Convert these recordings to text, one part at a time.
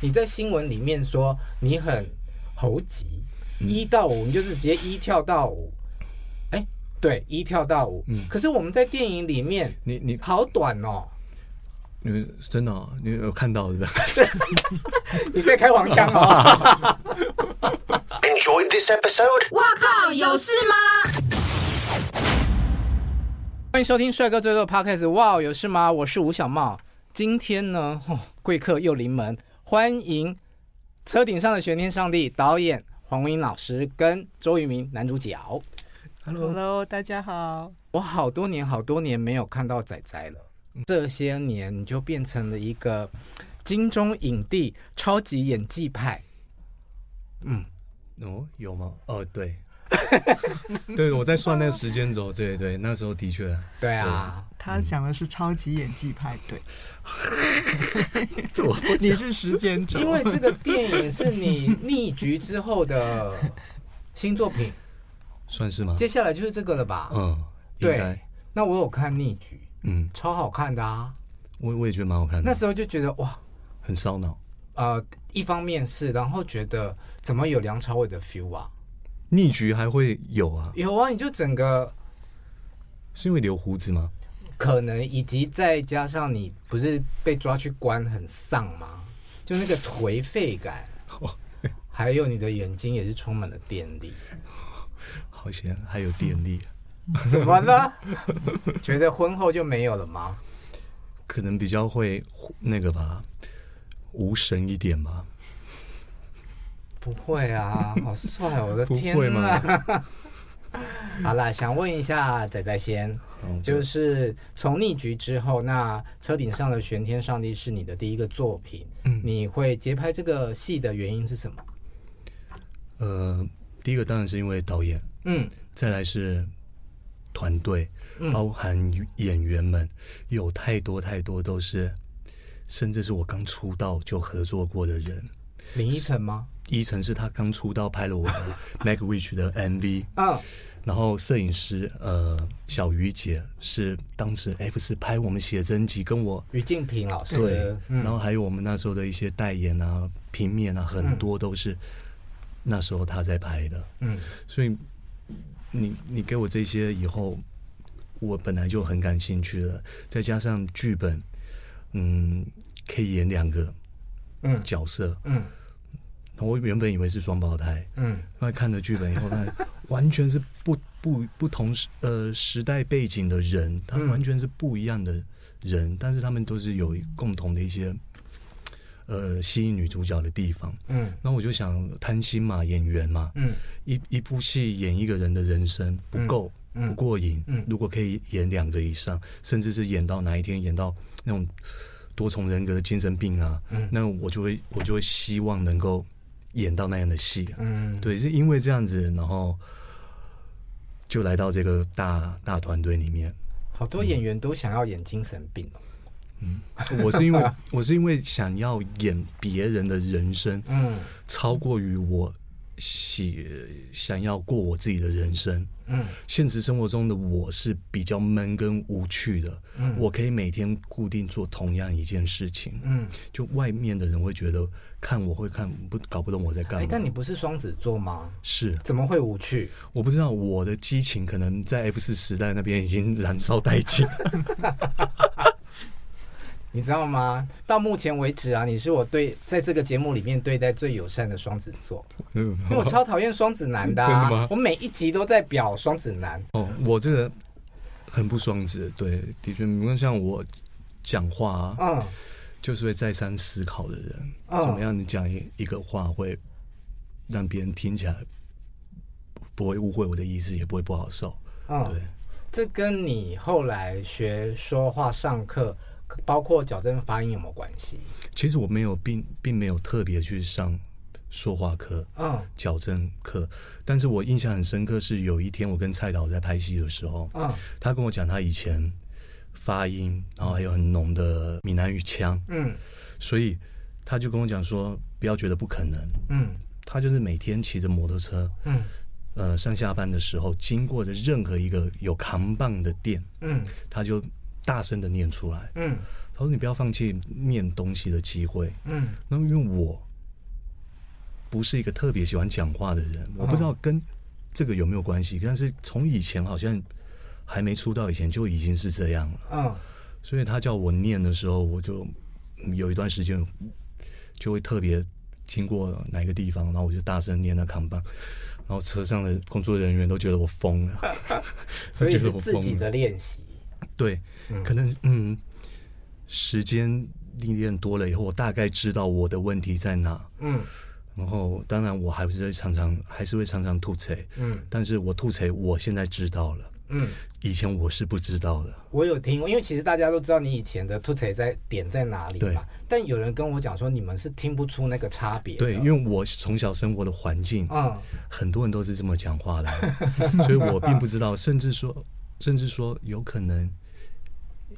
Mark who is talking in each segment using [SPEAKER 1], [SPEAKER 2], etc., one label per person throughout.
[SPEAKER 1] 你在新闻里面说你很猴急，一、嗯、到五你就是直接一跳到五，哎、欸，对，一跳到五。嗯，可是我们在电影里面，
[SPEAKER 2] 你你
[SPEAKER 1] 好短哦。
[SPEAKER 2] 你真的、哦，你有看到是吧？
[SPEAKER 1] 你在开黄腔哦。
[SPEAKER 3] Enjoy this episode。
[SPEAKER 4] 哇靠，有事吗？
[SPEAKER 1] 欢迎收听帅哥最多 Podcast。哇，有事吗？我是吴小茂。今天呢，哦、贵客又临门，欢迎车顶上的玄天上帝导演黄文英老师跟周渝民男主角。
[SPEAKER 5] Hello，Hello，大家好。
[SPEAKER 1] 我好多年好多年没有看到仔仔了。这些年你就变成了一个金钟影帝、超级演技派。
[SPEAKER 2] 嗯，哦，有吗？哦，对，对，我在算那个时间轴，对对，那时候的确，
[SPEAKER 1] 对啊，
[SPEAKER 5] 对他讲的是超级演技派，对，
[SPEAKER 2] 我
[SPEAKER 5] 你是时间轴，
[SPEAKER 1] 因为这个电影是你逆局之后的新作品，
[SPEAKER 2] 算是吗？
[SPEAKER 1] 接下来就是这个了吧？
[SPEAKER 2] 嗯，
[SPEAKER 1] 对，那我有看逆局。
[SPEAKER 2] 嗯，
[SPEAKER 1] 超好看的啊！
[SPEAKER 2] 我我也觉得蛮好看的。
[SPEAKER 1] 那时候就觉得哇，
[SPEAKER 2] 很烧脑。
[SPEAKER 1] 呃，一方面是，然后觉得怎么有梁朝伟的 feel 啊？
[SPEAKER 2] 逆局还会有啊？
[SPEAKER 1] 有啊！你就整个
[SPEAKER 2] 是因为留胡子吗？
[SPEAKER 1] 可能，以及再加上你不是被抓去关很丧吗？就那个颓废感，还有你的眼睛也是充满了电力。
[SPEAKER 2] 好险，还有电力。
[SPEAKER 1] 怎么了？觉得婚后就没有了吗？
[SPEAKER 2] 可能比较会那个吧，无神一点吧。
[SPEAKER 1] 不会啊，好帅！我的天哪！好啦，想问一下仔仔先就是从逆局之后，那车顶上的玄天上帝是你的第一个作品，嗯，你会接拍这个戏的原因是什么？
[SPEAKER 2] 呃，第一个当然是因为导演，嗯，再来是。团队包含演员们，有太多太多都是，甚至是我刚出道就合作过的人。
[SPEAKER 1] 林依晨吗？
[SPEAKER 2] 依晨是他刚出道拍了我的 《Make Wish》的 MV。嗯。然后摄影师呃小鱼姐是当时 F 四拍我们写真集，跟我
[SPEAKER 1] 于静平老师。
[SPEAKER 2] 对。然后还有我们那时候的一些代言啊、平面啊，很多都是那时候他在拍的。嗯。所以。你你给我这些以后，我本来就很感兴趣了，再加上剧本，嗯，可以演两个嗯角色嗯，我原本以为是双胞胎嗯，后来看了剧本以后，发现完全是不不不同时呃时代背景的人，他们完全是不一样的人，但是他们都是有共同的一些。呃，吸引女主角的地方，嗯，那我就想贪心嘛，演员嘛，嗯，一一部戏演一个人的人生不够，嗯，不过瘾，嗯，如果可以演两个以上，甚至是演到哪一天演到那种多重人格的精神病啊，嗯，那我就会我就会希望能够演到那样的戏，嗯，对，是因为这样子，然后就来到这个大大团队里面，
[SPEAKER 1] 好多演员都想要演精神病。
[SPEAKER 2] 嗯，我是因为 我是因为想要演别人的人生，嗯，超过于我喜想要过我自己的人生，嗯，现实生活中的我是比较闷跟无趣的，嗯，我可以每天固定做同样一件事情，嗯，就外面的人会觉得看我会看不搞不懂我在干嘛。
[SPEAKER 1] 但你不是双子座吗？
[SPEAKER 2] 是，
[SPEAKER 1] 怎么会无趣？
[SPEAKER 2] 我不知道，我的激情可能在 F 四时代那边已经燃烧殆尽。
[SPEAKER 1] 你知道吗？到目前为止啊，你是我对在这个节目里面对待最友善的双子座，因为我超讨厌双子男的，啊。真的吗？我每一集都在表双子男。
[SPEAKER 2] 哦，我这个很不双子，对，的确，你看像我讲话啊，嗯，就是会再三思考的人，嗯，怎么样？你讲一一个话会让别人听起来不会误会我的意思，也不会不好受。嗯，对，
[SPEAKER 1] 这跟你后来学说话上课。包括矫正发音有没有关系？
[SPEAKER 2] 其实我没有，并并没有特别去上说话课，嗯，矫正课。但是我印象很深刻，是有一天我跟蔡导在拍戏的时候，嗯，他跟我讲他以前发音，然后还有很浓的闽南语腔，嗯，所以他就跟我讲说，不要觉得不可能，嗯，他就是每天骑着摩托车，嗯，呃，上下班的时候经过的任何一个有扛棒的店，嗯，他就。大声的念出来，嗯，他说你不要放弃念东西的机会。嗯，那因为我不是一个特别喜欢讲话的人，我不知道跟这个有没有关系，但是从以前好像还没出道以前就已经是这样了。嗯，所以他叫我念的时候，我就有一段时间就会特别经过哪个地方，然后我就大声念那扛棒，然后车上的工作人员都觉得我疯了，
[SPEAKER 1] 所以是自己的练习。
[SPEAKER 2] 对，可能嗯，时间历练多了以后，我大概知道我的问题在哪。嗯。然后，当然，我还是会常常，还是会常常吐槽。嗯，但是我吐槽，我现在知道了。嗯，以前我是不知道的。
[SPEAKER 1] 我有听过，因为其实大家都知道你以前的吐槽在点在哪里嘛。但有人跟我讲说，你们是听不出那个差别。
[SPEAKER 2] 对，因为我从小生活的环境，嗯，很多人都是这么讲话的，所以我并不知道，甚至说，甚至说，有可能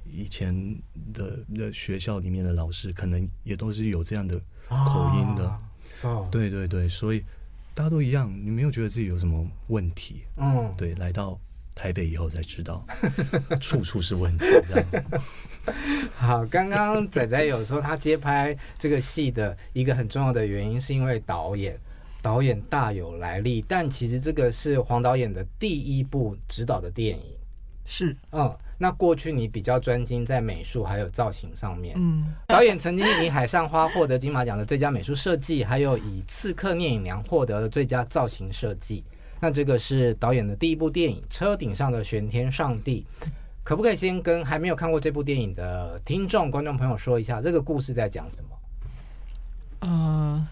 [SPEAKER 2] 以前的的学校里面的老师，可能也都是有这样的口音的。啊
[SPEAKER 1] So.
[SPEAKER 2] 对对对，所以大家都一样，你没有觉得自己有什么问题？嗯，对，来到台北以后才知道，处处是问题。这样
[SPEAKER 1] 好，刚刚仔仔有说他接拍这个戏的一个很重要的原因，是因为导演，导演大有来历，但其实这个是黄导演的第一部执导的电影。
[SPEAKER 5] 是，
[SPEAKER 1] 嗯，那过去你比较专精在美术还有造型上面，嗯，导演曾经以《海上花》获得金马奖的最佳美术设计，还有以《刺客聂隐娘》获得了最佳造型设计。那这个是导演的第一部电影《车顶上的玄天上帝》，可不可以先跟还没有看过这部电影的听众观众朋友说一下，这个故事在讲什么？
[SPEAKER 5] 呃，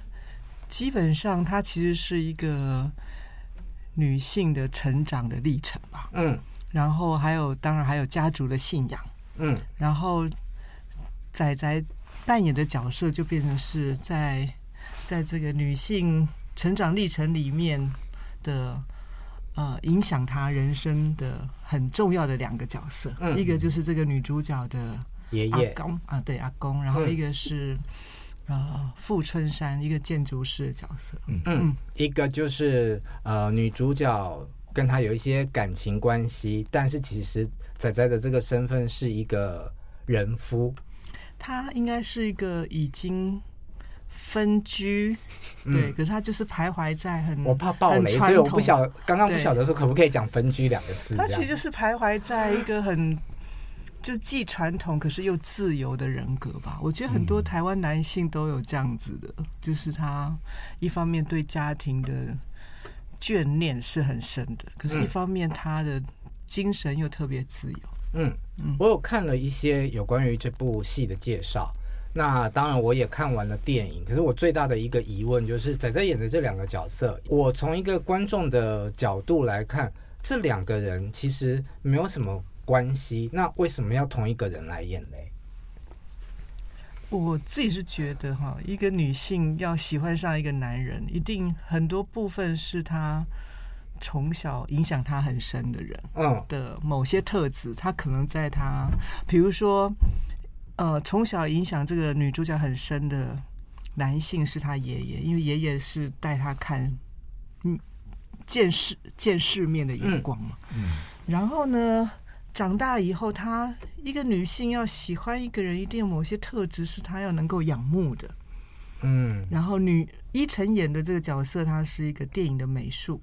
[SPEAKER 5] 基本上它其实是一个女性的成长的历程吧，嗯。然后还有，当然还有家族的信仰，嗯，然后仔仔扮演的角色就变成是在在这个女性成长历程里面的呃影响她人生的很重要的两个角色，嗯，一个就是这个女主角的爷爷阿公啊，对阿公，然后一个是呃富春山一个建筑师的角色，
[SPEAKER 1] 嗯。嗯，一个就是呃女主角。跟他有一些感情关系，但是其实仔仔的这个身份是一个人夫，
[SPEAKER 5] 他应该是一个已经分居，嗯、对，可是他就是徘徊在很
[SPEAKER 1] 我怕爆雷，所以我不晓刚刚不晓得说可不可以讲分居两个字。
[SPEAKER 5] 他其实就是徘徊在一个很就既传统可是又自由的人格吧。我觉得很多台湾男性都有这样子的，嗯、就是他一方面对家庭的。眷恋是很深的，可是，一方面他的精神又特别自由。
[SPEAKER 1] 嗯嗯，我有看了一些有关于这部戏的介绍，那当然我也看完了电影。可是我最大的一个疑问就是，仔仔演的这两个角色，我从一个观众的角度来看，这两个人其实没有什么关系，那为什么要同一个人来演嘞？
[SPEAKER 5] 我自己是觉得哈，一个女性要喜欢上一个男人，一定很多部分是她从小影响她很深的人，嗯。的某些特质，她可能在她，比如说，呃，从小影响这个女主角很深的男性是她爷爷，因为爷爷是带她看，嗯，见世见世面的眼光嘛，嗯，然后呢，长大以后，她一个女性要喜欢一个人，一定有某些特质是她要能够仰慕的。嗯，然后女依晨演的这个角色，她是一个电影的美术，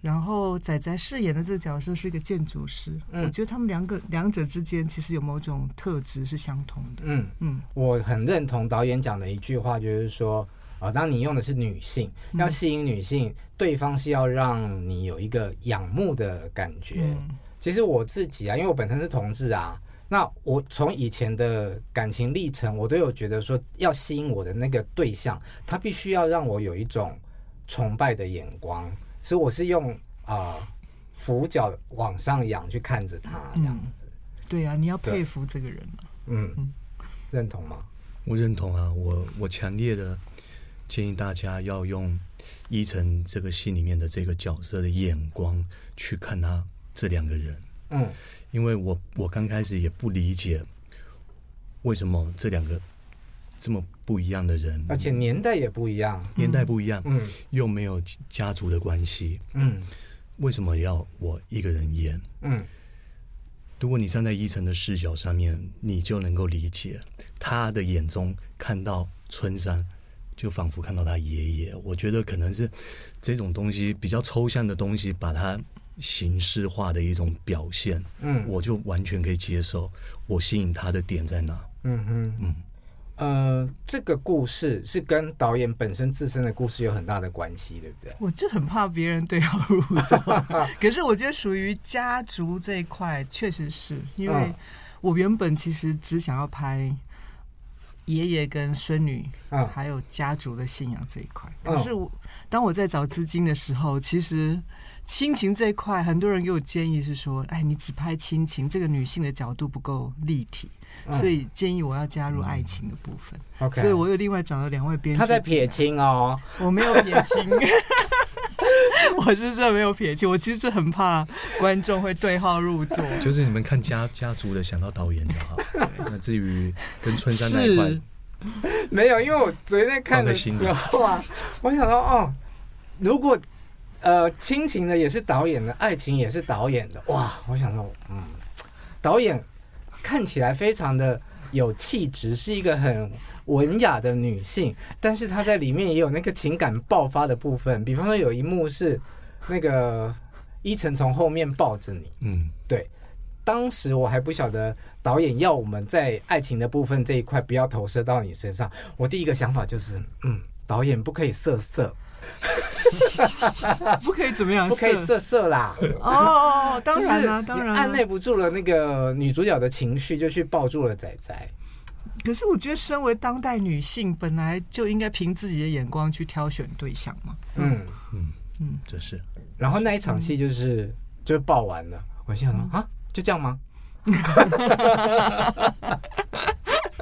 [SPEAKER 5] 然后仔仔饰演的这个角色是一个建筑师。嗯，我觉得他们两个两者之间其实有某种特质是相同的。
[SPEAKER 1] 嗯嗯，我很认同导演讲的一句话，就是说，啊，当你用的是女性，要吸引女性，对方是要让你有一个仰慕的感觉。嗯其实我自己啊，因为我本身是同志啊，那我从以前的感情历程，我都有觉得说，要吸引我的那个对象，他必须要让我有一种崇拜的眼光，所以我是用啊俯角往上仰去看着他这样子。
[SPEAKER 5] 嗯、对啊，你要佩服这个人
[SPEAKER 1] 嗯，嗯，认同吗？
[SPEAKER 2] 我认同啊，我我强烈的建议大家要用伊晨这个戏里面的这个角色的眼光去看他。这两个人，嗯，因为我我刚开始也不理解为什么这两个这么不一样的人，
[SPEAKER 1] 而且年代也不一样，
[SPEAKER 2] 年代不一样，嗯，又没有家族的关系，嗯，为什么要我一个人演？嗯，如果你站在伊诚的视角上面，你就能够理解他的眼中看到春山，就仿佛看到他爷爷。我觉得可能是这种东西比较抽象的东西，把它形式化的一种表现。嗯，我就完全可以接受。我吸引他的点在哪？嗯哼嗯。
[SPEAKER 1] 呃，这个故事是跟导演本身自身的故事有很大的关系，对不对？
[SPEAKER 5] 我就很怕别人对号入座，可是我觉得属于家族这一块，确实是因为我原本其实只想要拍爷爷跟孙女，还有家族的信仰这一块。可是我当我在找资金的时候，其实亲情这一块，很多人给我建议是说：“哎，你只拍亲情，这个女性的角度不够立体。”所以建议我要加入爱情的部分。OK，所以我又另外找了两位编剧。
[SPEAKER 1] 他在撇清哦，
[SPEAKER 5] 我没有撇清，我是真的没有撇清。我其实很怕观众会对号入座。
[SPEAKER 2] 就是你们看家家族的想到导演的哈。那至于跟春山那一块，
[SPEAKER 1] 没有，因为我昨天在看的时候啊，我想到哦，如果呃亲情的也是导演的，爱情也是导演的，哇，我想说嗯，导演。看起来非常的有气质，是一个很文雅的女性，但是她在里面也有那个情感爆发的部分。比方说有一幕是那个依晨从后面抱着你，嗯，对。当时我还不晓得导演要我们在爱情的部分这一块不要投射到你身上，我第一个想法就是，嗯，导演不可以色色。
[SPEAKER 5] 不可以怎么样？
[SPEAKER 1] 不可以色色啦！
[SPEAKER 5] 哦，当然啦，当然
[SPEAKER 1] 按捺不住了那个女主角的情绪，就去抱住了仔仔。
[SPEAKER 5] 可是我觉得，身为当代女性，本来就应该凭自己的眼光去挑选对象嘛。
[SPEAKER 2] 嗯嗯嗯，这是。
[SPEAKER 1] 然后那一场戏就是就抱完了，我心想说啊，就这样吗？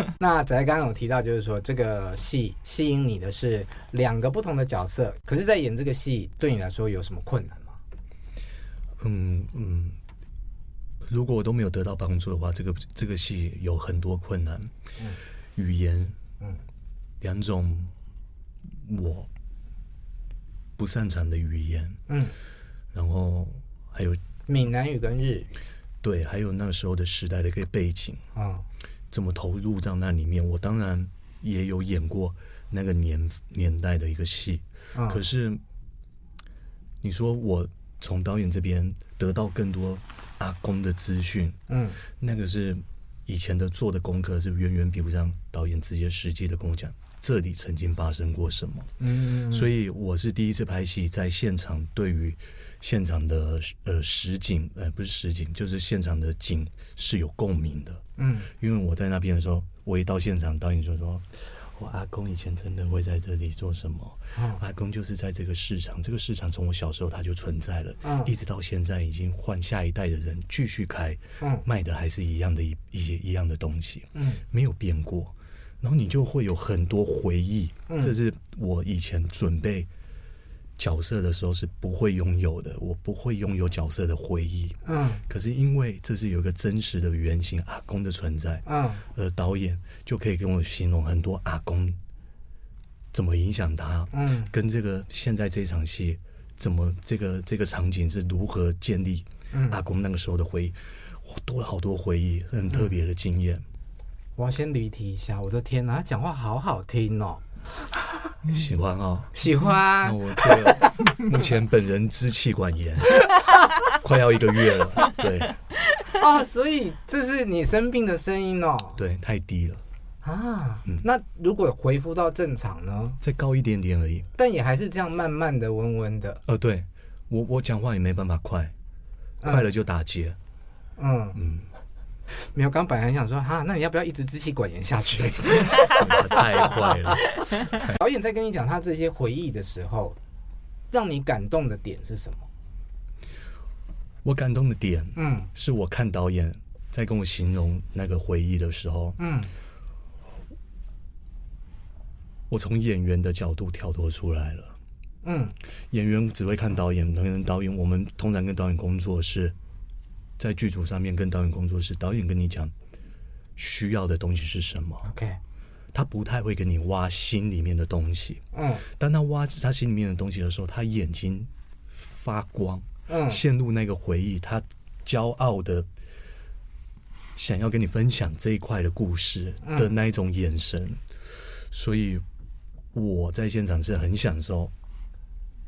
[SPEAKER 1] 那仔仔刚刚有提到，就是说这个戏吸引你的是两个不同的角色，可是，在演这个戏对你来说有什么困难吗？
[SPEAKER 2] 嗯嗯，如果我都没有得到帮助的话，这个这个戏有很多困难，嗯、语言，嗯，两种我不擅长的语言，嗯，然后还有
[SPEAKER 1] 闽南语跟日语，
[SPEAKER 2] 对，还有那时候的时代的一个背景。啊。怎么投入到那里面？我当然也有演过那个年年代的一个戏，嗯、可是你说我从导演这边得到更多阿公的资讯，嗯，那个是以前的做的功课是远远比不上导演直接实际的跟我讲这里曾经发生过什么，嗯，所以我是第一次拍戏，在现场对于。现场的呃实景呃不是实景，就是现场的景是有共鸣的。嗯，因为我在那边的时候，我一到现场，导演就说：“我阿公以前真的会在这里做什么？嗯、阿公就是在这个市场，这个市场从我小时候他就存在了，嗯、一直到现在已经换下一代的人继续开，嗯，卖的还是一样的一一些一样的东西，嗯，没有变过。然后你就会有很多回忆，嗯、这是我以前准备。”角色的时候是不会拥有的，我不会拥有角色的回忆。嗯，可是因为这是有一个真实的原型阿公的存在，嗯，而导演就可以跟我形容很多阿公怎么影响他，嗯，跟这个现在这场戏怎么这个这个场景是如何建立，嗯，阿公那个时候的回忆，我多了好多回忆，很特别的经验。嗯，
[SPEAKER 1] 我要先离题一下，我的天哪，他讲话好好听哦。
[SPEAKER 2] 喜欢哦，
[SPEAKER 1] 喜欢。
[SPEAKER 2] 那我这个目前本人支气管炎，快要一个月了。对，
[SPEAKER 1] 哦，所以这是你生病的声音哦。
[SPEAKER 2] 对，太低了
[SPEAKER 1] 啊。嗯，那如果恢复到正常呢？
[SPEAKER 2] 再高一点点而已。
[SPEAKER 1] 但也还是这样慢慢的、温温的。
[SPEAKER 2] 呃，对我我讲话也没办法快，快了就打结。嗯嗯。嗯
[SPEAKER 1] 没有，刚本来想说哈，那你要不要一直支气管炎下去？
[SPEAKER 2] 太坏了。
[SPEAKER 1] 导演在跟你讲他这些回忆的时候，让你感动的点是什么？
[SPEAKER 2] 我感动的点，嗯，是我看导演在跟我形容那个回忆的时候，嗯，我从演员的角度跳脱出来了。嗯，演员只会看导演，跟导演，我们通常跟导演工作是。在剧组上面跟导演工作室，导演跟你讲需要的东西是什么？OK，他不太会跟你挖心里面的东西。嗯，当他挖他心里面的东西的时候，他眼睛发光，嗯，陷入那个回忆，他骄傲的想要跟你分享这一块的故事的那一种眼神，嗯、所以我在现场是很享受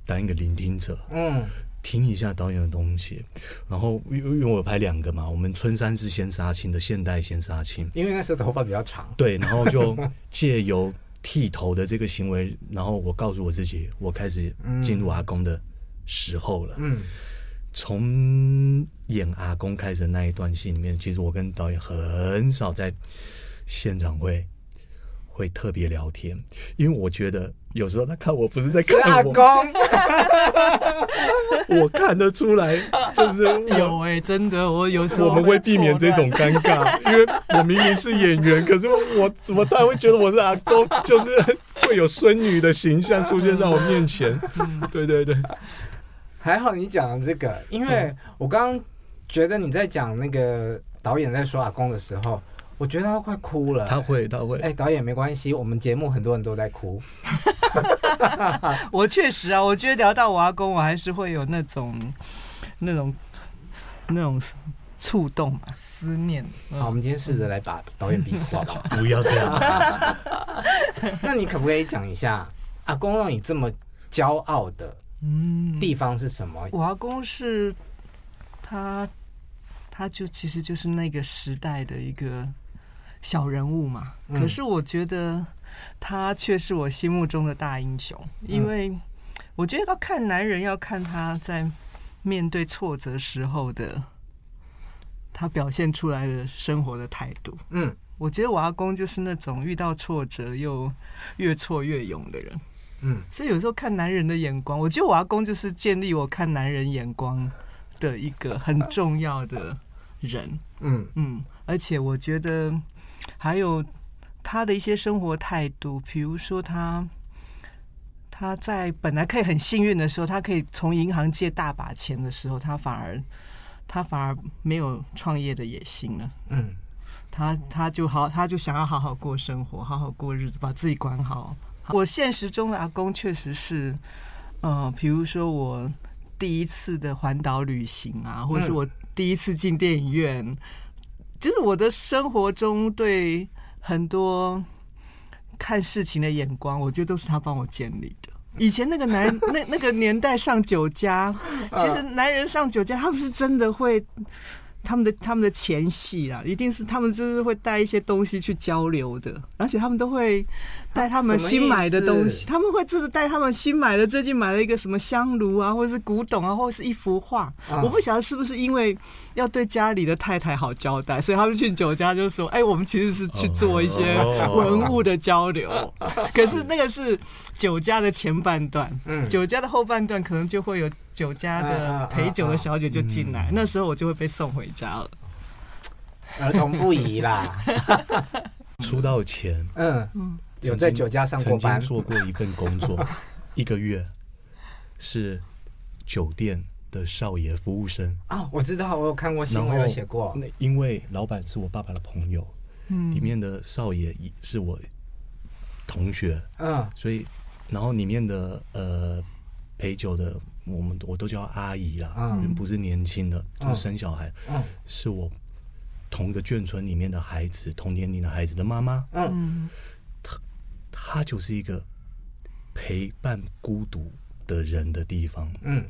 [SPEAKER 2] 当一个聆听者，嗯，听一下导演的东西，然后因为我拍两个嘛，我们春山是先杀青的现代先杀青，
[SPEAKER 1] 因为那时候头发比较长，
[SPEAKER 2] 对，然后就借由剃头的这个行为，然后我告诉我自己，我开始进入阿公的时候了，嗯。从演阿公开始的那一段戏里面，其实我跟导演很少在现场会会特别聊天，因为我觉得有时候他看我不是在看我
[SPEAKER 1] 阿公，
[SPEAKER 2] 我看得出来，就是
[SPEAKER 5] 有哎、欸，真的，我有时候
[SPEAKER 2] 我们会避免这种尴尬，因为我明明是演员，可是我怎么他会觉得我是阿公，就是会有孙女的形象出现在我面前，对对对。
[SPEAKER 1] 还好你讲了这个，因为我刚刚觉得你在讲那个导演在说阿公的时候，我觉得他快哭了。
[SPEAKER 2] 他会，他会。
[SPEAKER 1] 哎，导演没关系，我们节目很多人都在哭。
[SPEAKER 5] 我确实啊，我觉得聊到我阿公，我还是会有那种、那种、那种触动嘛，思念。
[SPEAKER 1] 好，我们今天试着来把导演逼哭好不好？
[SPEAKER 2] 不要这样。
[SPEAKER 1] 那你可不可以讲一下阿公让你这么骄傲的？嗯，地方是什么？
[SPEAKER 5] 我阿公是他，他就其实就是那个时代的一个小人物嘛。嗯、可是我觉得他却是我心目中的大英雄，因为我觉得要看男人，要看他在面对挫折时候的他表现出来的生活的态度。嗯，我觉得我阿公就是那种遇到挫折又越挫越勇的人。嗯，所以有时候看男人的眼光，我觉得我阿公就是建立我看男人眼光的一个很重要的人。嗯嗯，而且我觉得还有他的一些生活态度，比如说他他在本来可以很幸运的时候，他可以从银行借大把钱的时候，他反而他反而没有创业的野心了。嗯，他他就好，他就想要好好过生活，好好过日子，把自己管好。我现实中的阿公确实是，呃，比如说我第一次的环岛旅行啊，或者是我第一次进电影院，嗯、就是我的生活中对很多看事情的眼光，我觉得都是他帮我建立的。以前那个男人，那那个年代上酒家，其实男人上酒家，他们是真的会。他们的他们的前戏啊，一定是他们就是会带一些东西去交流的，而且他们都会带他们新买的东西，他们会就是带他们新买的，最近买了一个什么香炉啊，或者是古董啊，或者是一幅画。我不晓得是不是因为要对家里的太太好交代，所以他们去酒家就说：“哎，我们其实是去做一些文物的交流。”可是那个是酒家的前半段，嗯，酒家的后半段可能就会有。酒家的陪酒的小姐就进来，那时候我就会被送回家了。
[SPEAKER 1] 儿童不宜啦。
[SPEAKER 2] 出道前，
[SPEAKER 1] 嗯，有在酒家上过班，
[SPEAKER 2] 做过一份工作，一个月是酒店的少爷服务生。
[SPEAKER 1] 哦，我知道，我有看过新闻，有写过。
[SPEAKER 2] 那因为老板是我爸爸的朋友，嗯，里面的少爷是我同学，嗯，所以然后里面的呃陪酒的。我们我都叫阿姨啦，嗯、不是年轻的，就是生小孩，嗯、是我同一个眷村里面的孩子，同年龄的孩子的妈妈，嗯，她她就是一个陪伴孤独的人的地方，嗯，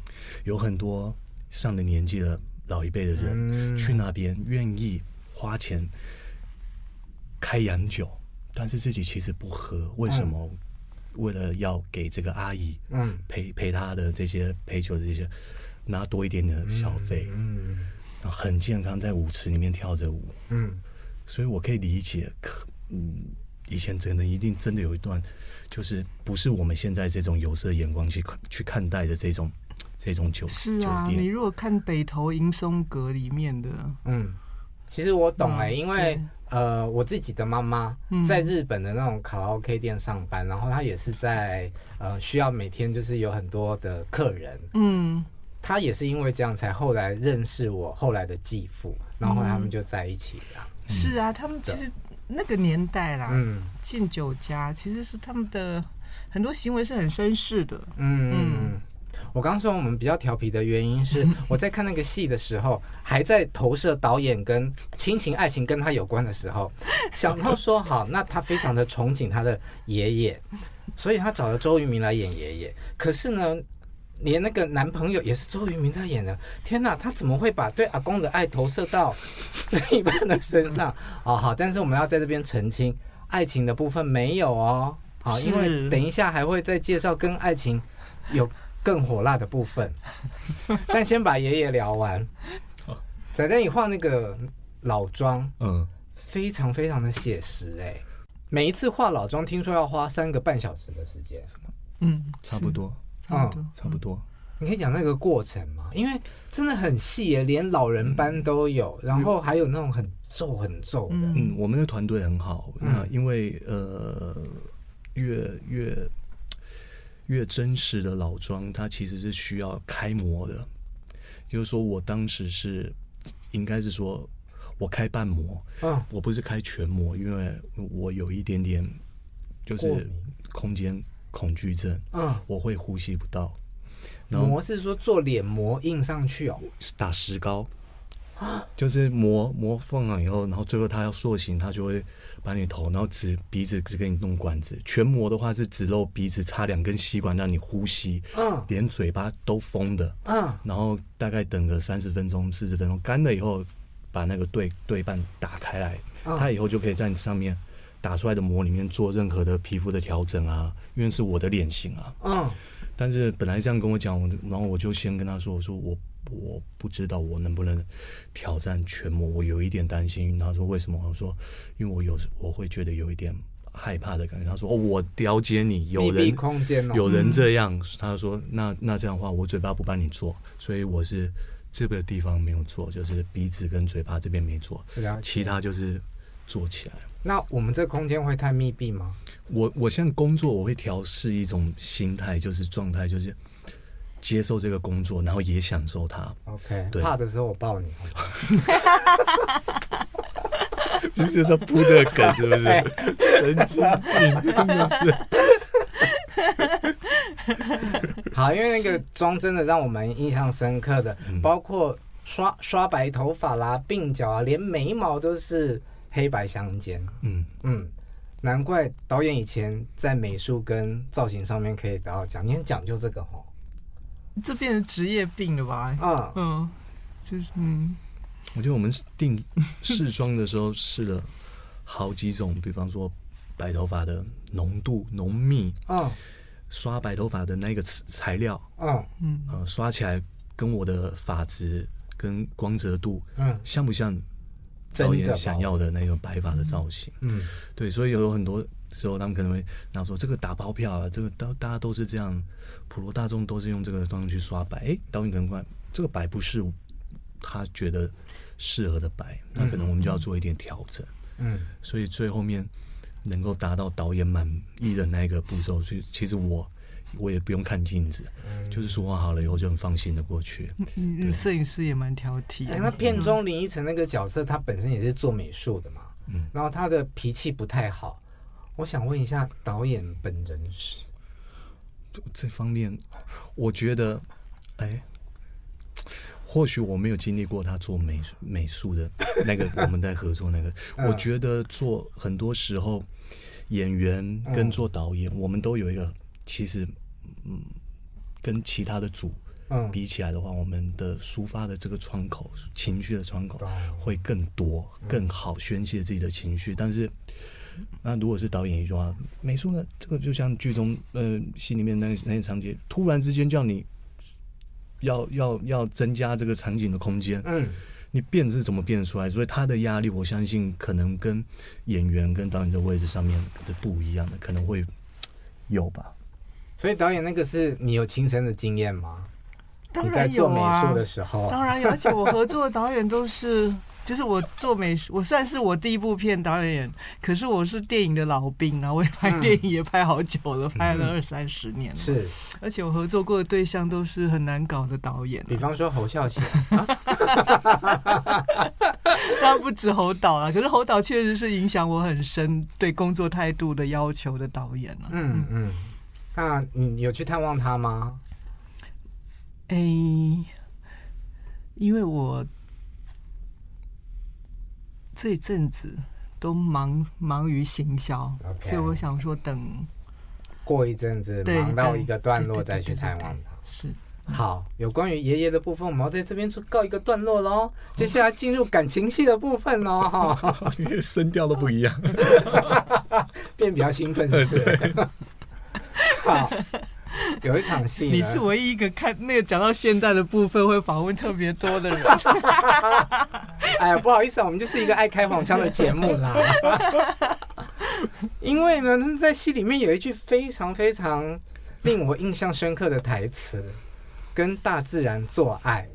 [SPEAKER 2] 有很多上了年纪的老一辈的人、嗯、去那边愿意花钱开洋酒，但是自己其实不喝，为什么？嗯为了要给这个阿姨，嗯，陪陪她的这些陪酒的这些，拿多一点点的小费，嗯，然后很健康，在舞池里面跳着舞，嗯，所以我可以理解，可嗯，以前真的一定真的有一段，就是不是我们现在这种有色眼光去去看待的这种这种酒
[SPEAKER 5] 是啊，你如果看北投迎松阁里面的，
[SPEAKER 1] 嗯，其实我懂哎、欸，嗯、因为。呃，我自己的妈妈在日本的那种卡拉 OK 店上班，嗯、然后她也是在呃需要每天就是有很多的客人，嗯，她也是因为这样才后来认识我后来的继父，然后他们就在一起了。
[SPEAKER 5] 嗯、是啊，他们其实那个年代啦，嗯，进酒家其实是他们的很多行为是很绅士的，嗯。嗯，
[SPEAKER 1] 我刚刚说我们比较调皮的原因是，我在看那个戏的时候，还在投射导演跟亲情爱情跟他有关的时候，想到说好，那他非常的憧憬他的爷爷，所以他找了周渝民来演爷爷。可是呢，连那个男朋友也是周渝民在演的。天哪，他怎么会把对阿公的爱投射到另一半的身上？哦，好，但是我们要在这边澄清，爱情的部分没有哦。好，因为等一下还会再介绍跟爱情有。更火辣的部分，但先把爷爷聊完。仔仔，你画那个老妆，嗯，非常非常的写实哎。每一次画老妆，听说要花三个半小时的时间，
[SPEAKER 2] 嗯，差不多，
[SPEAKER 1] 嗯，
[SPEAKER 2] 差不多。
[SPEAKER 1] 你可以讲那个过程吗？因为真的很细耶，连老人斑都有，然后还有那种很皱很皱的。
[SPEAKER 2] 嗯，我们的团队很好，那因为呃，越越。越真实的老庄，它其实是需要开模的。就是说我当时是，应该是说我开半模，嗯，我不是开全模，因为我有一点点就是空间恐惧症，嗯，我会呼吸不到。
[SPEAKER 1] 模是说做脸膜印上去哦，
[SPEAKER 2] 打石膏。就是磨磨缝了以后，然后最后它要塑形，它就会把你头，然后只鼻子只给你弄管子。全膜的话是只露鼻子，插两根吸管让你呼吸，嗯，连嘴巴都封的，嗯，然后大概等个三十分钟、四十分钟，干了以后把那个对对半打开来，他以后就可以在你上面打出来的膜里面做任何的皮肤的调整啊，因为是我的脸型啊，嗯，但是本来这样跟我讲，然后我就先跟他说，我说我。我不知道我能不能挑战全模，我有一点担心。他说为什么？我说因为我有我会觉得有一点害怕的感觉。他说哦，我了解你，有人
[SPEAKER 1] 空间哦，
[SPEAKER 2] 有人这样。他说那那这样的话，我嘴巴不帮你做，所以我是这个地方没有做，就是鼻子跟嘴巴这边没做，其他就是做起来。
[SPEAKER 1] 那我们这个空间会太密闭吗？
[SPEAKER 2] 我我现在工作我会调试一种心态，就是状态，就是。接受这个工作，然后也享受它。
[SPEAKER 1] OK，对，怕的时候我抱你。
[SPEAKER 2] 就是在铺这个梗，是不是？神经病，真的是。
[SPEAKER 1] 好，因为那个妆真的让我们印象深刻的，嗯、包括刷刷白头发啦、鬓角啊，连眉毛都是黑白相间。嗯嗯，难怪导演以前在美术跟造型上面可以得到奖，你很讲究这个哈。
[SPEAKER 5] 这变成职业病了吧？嗯，嗯，就是嗯，
[SPEAKER 2] 我觉得我们定试妆的时候试了好几种，比方说白头发的浓度浓密，嗯，刷白头发的那个材料，嗯嗯，呃，刷起来跟我的发质跟光泽度，嗯，像不像导演想要的那个白发的造型？嗯，对，所以有很多。时候他们可能会然后说，这个打包票啊，这个大大家都是这样，普罗大众都是用这个东西去刷白。哎，导演可能说这个白不是他觉得适合的白，那可能我们就要做一点调整。嗯，所以最后面能够达到导演满意的那个步骤，所以其实我我也不用看镜子，就是说话好了以后就很放心的过去。
[SPEAKER 5] 嗯，摄影师也蛮挑剔。
[SPEAKER 1] 哎，那片中林依晨那个角色，他本身也是做美术的嘛，嗯，然后他的脾气不太好。我想问一下导演本人是？
[SPEAKER 2] 这方面，我觉得，哎，或许我没有经历过他做美美术的那个，我们在合作那个，我觉得做很多时候演员跟做导演，我们都有一个，其实，嗯，跟其他的组比起来的话，我们的抒发的这个窗口，情绪的窗口会更多，更好宣泄自己的情绪，但是。那如果是导演一句话，美术呢？这个就像剧中呃戏里面那那些场景，突然之间叫你要要要增加这个场景的空间，嗯，你变是怎么变出来？所以他的压力，我相信可能跟演员跟导演的位置上面的不一样的，可能会有吧。
[SPEAKER 1] 所以导演那个是你有亲身的经验吗？
[SPEAKER 5] 当然有啊，
[SPEAKER 1] 你在做美术的时候，
[SPEAKER 5] 当然有，而且我合作的导演都是。就是我做美术，我算是我第一部片导演，可是我是电影的老兵啊，我也拍电影也拍好久了，嗯、拍了二三十年了。是，而且我合作过的对象都是很难搞的导演，啊，
[SPEAKER 1] 比方说侯孝贤，
[SPEAKER 5] 当然不止侯导啊，可是侯导确实是影响我很深对工作态度的要求的导演啊。
[SPEAKER 1] 嗯嗯，那你有去探望他吗？
[SPEAKER 5] 哎，因为我这阵子都忙忙于行销，Okay. 所以我想说等
[SPEAKER 1] 过一阵子忙到一个段落再去探望他。
[SPEAKER 5] 是。
[SPEAKER 1] 好，有关于爷爷的部分，我们要在这边告一个段落喽。接下来进入感情戏的部分喽，哈，
[SPEAKER 2] 声调都不一样，
[SPEAKER 1] 变比较兴奋，是不是？好，有一场戏，
[SPEAKER 5] 你是唯一一个看那个讲到现代的部分会访问特别多的人。
[SPEAKER 1] 哎呀，不好意思啊，我们就是一个爱开黄腔的节目啦。因为呢，在戏里面有一句非常非常令我印象深刻的台词。跟大自然做爱，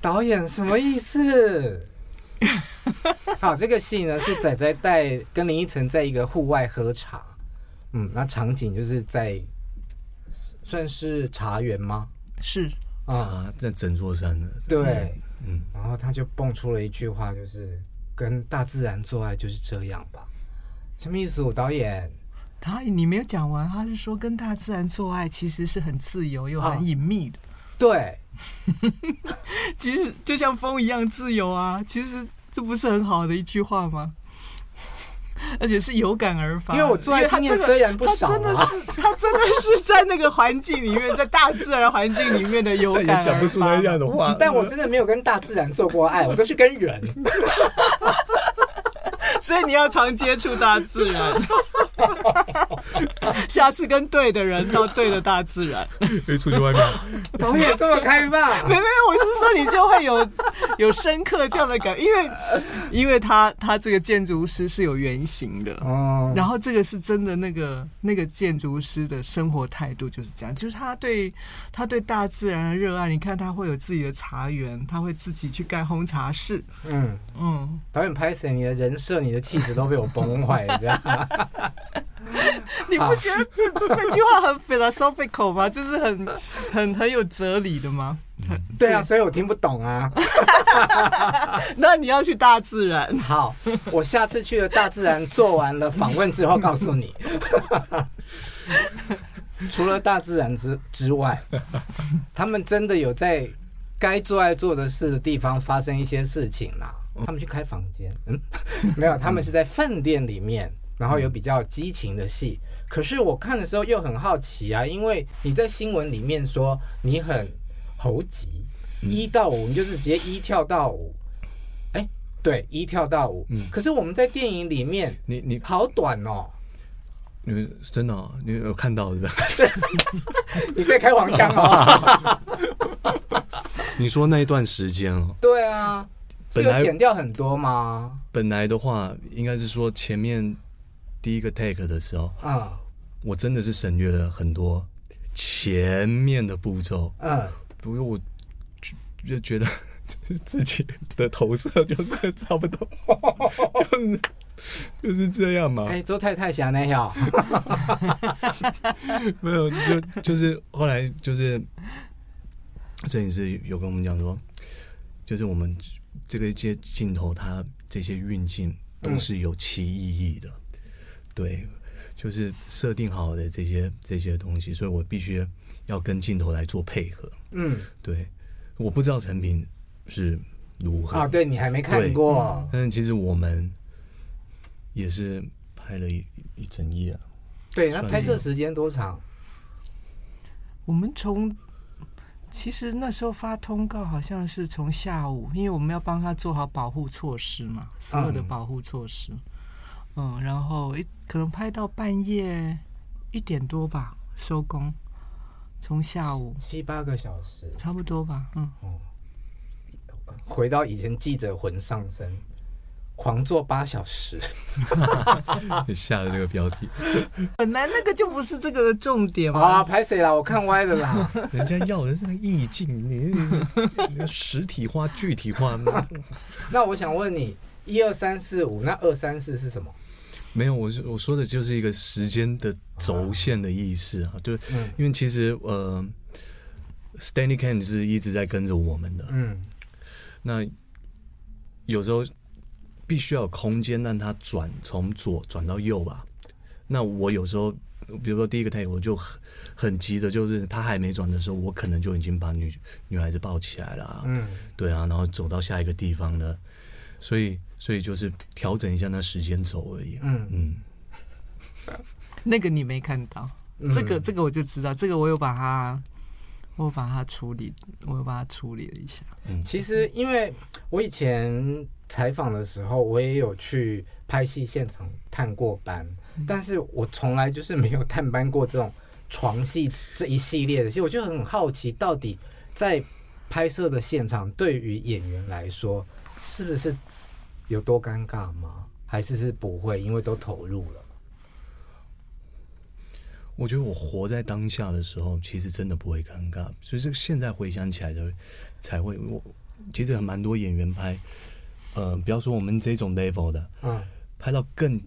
[SPEAKER 1] 导演什么意思？好，这个戏呢是仔仔带跟林依晨在一个户外喝茶，嗯，那场景就是在算是茶园吗？
[SPEAKER 5] 是
[SPEAKER 2] 茶在整座山的，
[SPEAKER 1] 对，嗯，然后他就蹦出了一句话，就是跟大自然做爱就是这样吧？什么意思？导演？
[SPEAKER 5] 他你没有讲完，他是说跟大自然做爱其实是很自由又很隐秘的。哦、
[SPEAKER 1] 对，
[SPEAKER 5] 其实就像风一样自由啊。其实这不是很好的一句话吗？而且是有感而发。
[SPEAKER 1] 因为我做爱经验虽然不少，
[SPEAKER 5] 他真的是他真的是在那个环境里面，在大自然环境里面的有感而发。
[SPEAKER 2] 讲不出来这样的话，
[SPEAKER 1] 但我真的没有跟大自然做过爱，我都是跟人。
[SPEAKER 5] 所以你要常接触大自然，下次跟对的人到对的大自然。
[SPEAKER 2] 可以出去外面，
[SPEAKER 1] 导演这么开放？
[SPEAKER 5] 没没没，我是说你就会有 有深刻这样的感，因为因为他他这个建筑师是有原型的哦，然后这个是真的那个那个建筑师的生活态度就是这样，就是他对他对大自然的热爱。你看他会有自己的茶园，他会自己去盖烘茶室。嗯
[SPEAKER 1] 嗯，导演拍摄你的人设，你的。气质都被我崩坏了，这样。
[SPEAKER 5] 你不觉得这这句话很 philosophical 吗？就是很很很有哲理的吗？
[SPEAKER 1] 对啊，所以我听不懂啊。
[SPEAKER 5] 那你要去大自然。
[SPEAKER 1] 好，我下次去了大自然，做完了访问之后告诉你。除了大自然之之外，他们真的有在该做爱做的事的地方发生一些事情啦。他们去开房间，嗯，没有，他们是在饭店里面，然后有比较激情的戏。可是我看的时候又很好奇啊，因为你在新闻里面说你很猴急，一到五你就是直接一跳到五，哎，对，一跳到五。嗯，可是我们在电影里面，
[SPEAKER 2] 你你
[SPEAKER 1] 好短哦，
[SPEAKER 2] 你真的哦，你有看到是吧？
[SPEAKER 1] 你在开黄腔哦。
[SPEAKER 2] 你说那一段时间哦？
[SPEAKER 1] 对啊。是有剪掉很多吗？
[SPEAKER 2] 本来的话，应该是说前面第一个 take 的时候，啊，我真的是省略了很多前面的步骤，啊，不过我就就觉得 自己的投射就是差不多，就是就是这样嘛。
[SPEAKER 1] 哎，周太太想那样，
[SPEAKER 2] 没有，就就是后来就是摄影师有跟我们讲说，就是我们。这个些镜头，它这些运镜都是有其意义的，嗯、对，就是设定好的这些这些东西，所以我必须要跟镜头来做配合。嗯，对，我不知道成品是如何
[SPEAKER 1] 啊？对，你还没看过，
[SPEAKER 2] 但是其实我们也是拍了一一整夜啊。
[SPEAKER 1] 对，那拍摄时间多长？
[SPEAKER 5] 我们从。其实那时候发通告好像是从下午，因为我们要帮他做好保护措施嘛，所有的保护措施。嗯，嗯，然后一可能拍到半夜一点多吧，收工。从下午
[SPEAKER 1] 七八个小时，
[SPEAKER 5] 差不多吧。嗯，
[SPEAKER 1] 回到以前记者魂上身。狂做八小时，你
[SPEAKER 2] 下了这个标题。
[SPEAKER 5] 本来那个就不是这个的重点嘛。
[SPEAKER 1] 啊，拍谁啦？我看歪了啦。
[SPEAKER 2] 人家要的是那个意境，你你实体化、具体化。
[SPEAKER 1] 那我想问你，一二三四五，那二三四是什么？
[SPEAKER 2] 没有，我我说的就是一个时间的轴线的意思啊。就因为其实呃，Steadicam 看是一直在跟着我们的。嗯。那有时候。必须要有空间让它转从左转到右吧。那我有时候比如说第一个 take，我就很很急的，就是他还没转的时候，我可能就已经把女女孩子抱起来了，嗯，对啊，然后走到下一个地方了，所以所以就是调整一下那时间轴而已，嗯。嗯，
[SPEAKER 5] 那个你没看到，这个这个我就知道，这个我有把它。我把它处理，我有把它处理了一下。
[SPEAKER 1] 嗯，其实因为我以前采访的时候，我也有去拍戏现场探过班，嗯、但是我从来就是没有探班过这种床戏这一系列的戏，我就很好奇，到底在拍摄的现场，对于演员来说，是不是有多尴尬吗？还是是不会，因为都投入了。
[SPEAKER 2] 我觉得我活在当下的时候，其实真的不会尴尬。所以这个现在回想起来的，才会我其实很蛮多演员拍，呃，不要说我们这种 level 的，嗯，拍到更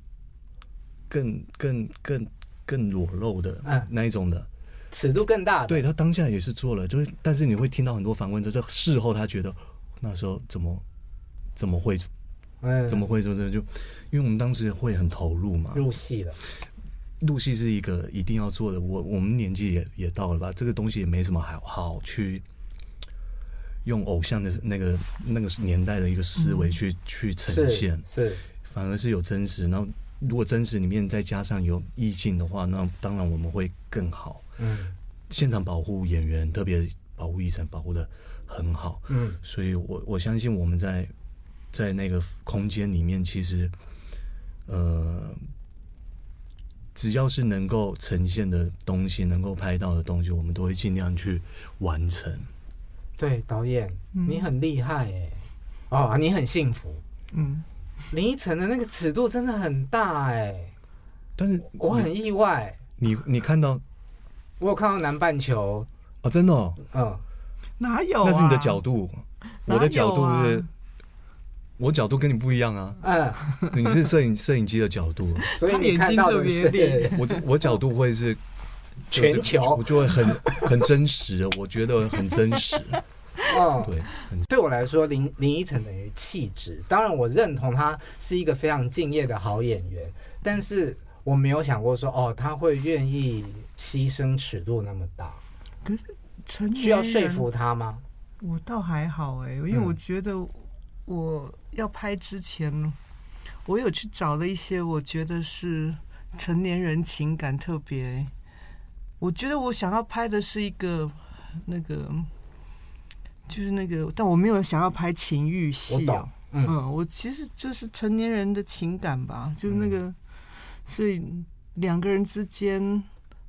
[SPEAKER 2] 更更更更裸露的那一种的，
[SPEAKER 1] 尺度更大的。
[SPEAKER 2] 对，他当下也是做了，就是但是你会听到很多反问，就是事后他觉得那时候怎么怎么会，怎么会说这就因为我们当时会很投入嘛，
[SPEAKER 1] 入戏了。
[SPEAKER 2] 入戏是一个一定要做的，我我们年纪也也到了吧，这个东西也没什么好好去用偶像的那个那个年代的一个思维去、嗯、去呈现，
[SPEAKER 1] 是，是
[SPEAKER 2] 反而是有真实。然后如果真实里面再加上有意境的话，那当然我们会更好。嗯，现场保护演员，特别保护艺人保护的很好。嗯，所以我我相信我们在在那个空间里面，其实呃。只要是能够呈现的东西，能够拍到的东西，我们都会尽量去完成。
[SPEAKER 1] 对，导演，你很厉害哎！嗯、哦，你很幸福。嗯，林依晨的那个尺度真的很大哎。
[SPEAKER 2] 但是
[SPEAKER 1] 我很意外。
[SPEAKER 2] 你你看到？
[SPEAKER 1] 我有看到南半球。
[SPEAKER 2] 哦，真的？哦。
[SPEAKER 5] 嗯。哪有、啊？
[SPEAKER 2] 那是你的角度。我的角度是。我角度跟你不一样啊，嗯，你是摄影摄影机的角度，
[SPEAKER 1] 所以你看到的是
[SPEAKER 2] 我我角度会是
[SPEAKER 1] 全球，
[SPEAKER 2] 我就会很很真实，我觉得很真实。
[SPEAKER 1] 嗯，对，对我来说，林林依晨等于气质。当然，我认同他是一个非常敬业的好演员，但是我没有想过说，哦，他会愿意牺牲尺度那么大。
[SPEAKER 5] 可是
[SPEAKER 1] 需要说服他吗？
[SPEAKER 5] 我倒还好哎，因为我觉得我。要拍之前，我有去找了一些我觉得是成年人情感特别。我觉得我想要拍的是一个那个，就是那个，但我没有想要拍情欲戏哦。嗯，嗯，我其实就是成年人的情感吧，就是那个，嗯，所以两个人之间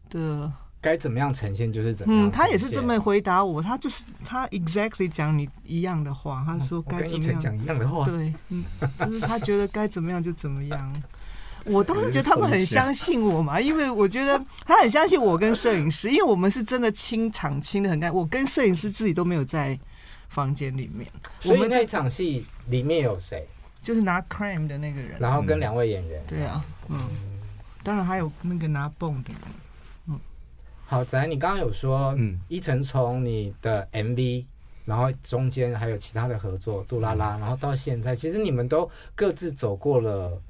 [SPEAKER 5] 的。
[SPEAKER 1] 该怎么样呈现就是怎么样。
[SPEAKER 5] 嗯，他也是这么回答我，他就是他 exactly 讲你一样的话，他说该怎么样
[SPEAKER 1] 讲一样的话，
[SPEAKER 5] 对，嗯，就是他觉得该怎么样就怎么样。我倒是觉得他们很相信我嘛，因为我觉得他很相信我跟摄影师，因为我们是真的清场清的很干。我跟摄影师自己都没有在房间里面。
[SPEAKER 1] 我们那场戏里面有谁？
[SPEAKER 5] 就是拿 crime 的那个人，
[SPEAKER 1] 然后跟两位演员。
[SPEAKER 5] 对啊，嗯，当然还有那个拿泵的人。
[SPEAKER 1] 好，子安，你刚刚有说，嗯，依晨从你的 MV，然后中间还有其他的合作，杜拉拉，然后到现在，其实你们都各自走过了